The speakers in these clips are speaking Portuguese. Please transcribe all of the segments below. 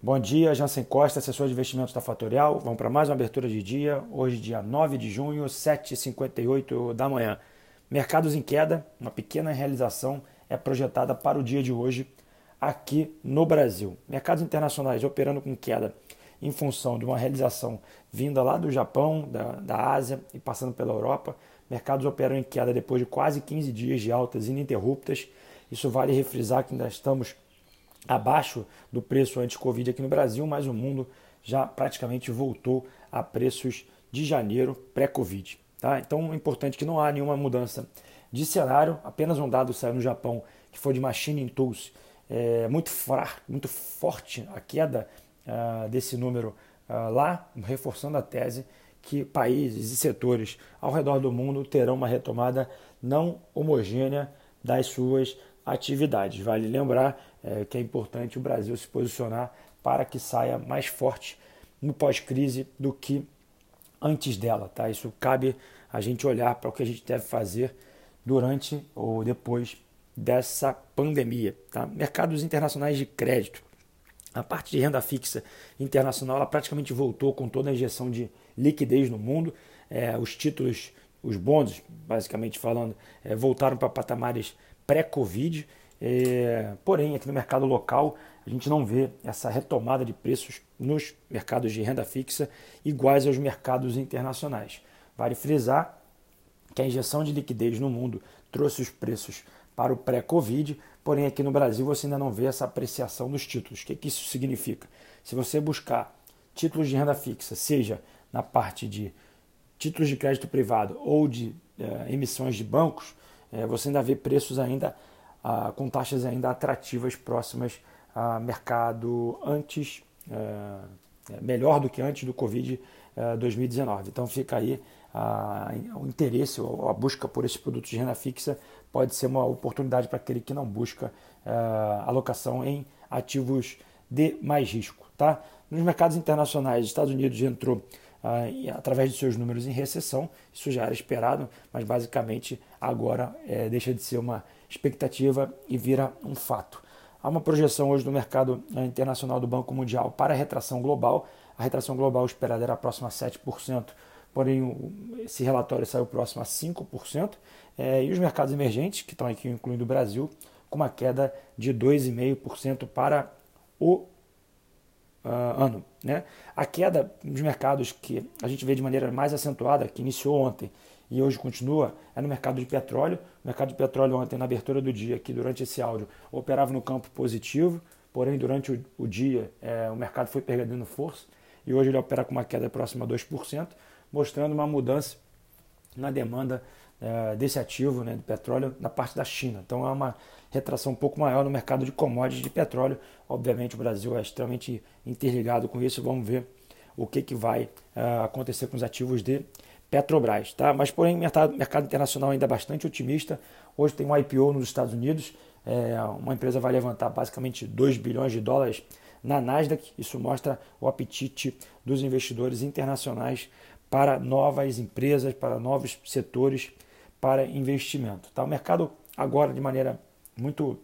Bom dia, Jansen Costa, assessor de investimentos da Fatorial. Vamos para mais uma abertura de dia. Hoje, dia 9 de junho, 7h58 da manhã. Mercados em queda, uma pequena realização é projetada para o dia de hoje aqui no Brasil. Mercados internacionais operando com queda em função de uma realização vinda lá do Japão, da, da Ásia e passando pela Europa. Mercados operam em queda depois de quase 15 dias de altas ininterruptas. Isso vale refrisar que ainda estamos abaixo do preço anti-Covid aqui no Brasil, mas o mundo já praticamente voltou a preços de janeiro pré-Covid. Tá? Então é importante que não há nenhuma mudança de cenário, apenas um dado saiu no Japão que foi de Machine Tools, é, muito, fraco, muito forte a queda uh, desse número uh, lá, reforçando a tese que países e setores ao redor do mundo terão uma retomada não homogênea das suas atividades. Vale lembrar é, que é importante o Brasil se posicionar para que saia mais forte no pós-crise do que antes dela. Tá? Isso cabe a gente olhar para o que a gente deve fazer durante ou depois dessa pandemia. Tá? Mercados internacionais de crédito. A parte de renda fixa internacional ela praticamente voltou com toda a injeção de liquidez no mundo. É, os títulos, os bônus, basicamente falando, é, voltaram para patamares pré-Covid. É, porém, aqui no mercado local, a gente não vê essa retomada de preços nos mercados de renda fixa iguais aos mercados internacionais. Vale frisar que a injeção de liquidez no mundo trouxe os preços para o pré-Covid, porém aqui no Brasil você ainda não vê essa apreciação dos títulos. O que, que isso significa? Se você buscar títulos de renda fixa, seja na parte de títulos de crédito privado ou de é, emissões de bancos, é, você ainda vê preços ainda ah, com taxas ainda atrativas próximas a mercado antes, é melhor do que antes do Covid 2019. É, então fica aí a, o interesse ou a busca por esses produtos de renda fixa pode ser uma oportunidade para aquele que não busca alocação em ativos de mais risco. Tá? Nos mercados internacionais, os Estados Unidos entrou através de seus números em recessão. Isso já era esperado, mas basicamente agora é, deixa de ser uma expectativa e vira um fato. Há uma projeção hoje do mercado uh, internacional do Banco Mundial para a retração global. A retração global esperada era próxima a 7%, porém esse relatório saiu próximo a 5%. É, e os mercados emergentes, que estão aqui incluindo o Brasil, com uma queda de 2,5% para o uh, ano. Né? A queda dos mercados que a gente vê de maneira mais acentuada, que iniciou ontem e hoje continua, é no mercado de petróleo. O mercado de petróleo ontem, na abertura do dia, aqui durante esse áudio, operava no campo positivo, porém durante o, o dia é, o mercado foi perdendo força e hoje ele opera com uma queda próxima a 2%, mostrando uma mudança na demanda é, desse ativo né, de petróleo na parte da China. Então é uma retração um pouco maior no mercado de commodities de petróleo. Obviamente o Brasil é extremamente interligado com isso. Vamos ver o que, que vai é, acontecer com os ativos de Petrobras. Tá? Mas porém o mercado, mercado internacional ainda é bastante otimista. Hoje tem um IPO nos Estados Unidos. É, uma empresa vai levantar basicamente 2 bilhões de dólares na Nasdaq. Isso mostra o apetite dos investidores internacionais para novas empresas, para novos setores para investimento. Tá? O mercado agora, de maneira muito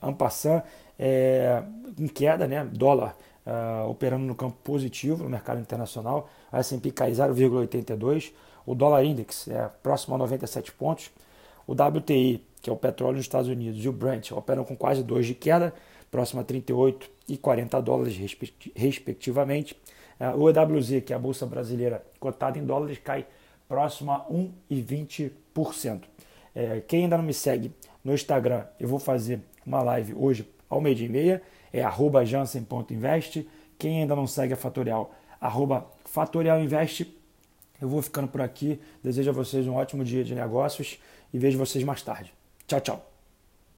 ampassã, é, em queda, né? dólar uh, operando no campo positivo no mercado internacional, a S&P cai 0,82, o dólar index é próximo a 97 pontos, o WTI, que é o petróleo nos Estados Unidos, e o Brent operam com quase 2 de queda, próximo a 38 e 40 dólares respectivamente. Uh, o EWZ, que é a bolsa brasileira cotada em dólares, cai próximo a 1,20%. É, quem ainda não me segue no Instagram, eu vou fazer uma live hoje ao meio-dia e meia, é arroba jansen.invest. Quem ainda não segue a Fatorial, arroba fatorialinvest. Eu vou ficando por aqui. Desejo a vocês um ótimo dia de negócios e vejo vocês mais tarde. Tchau, tchau.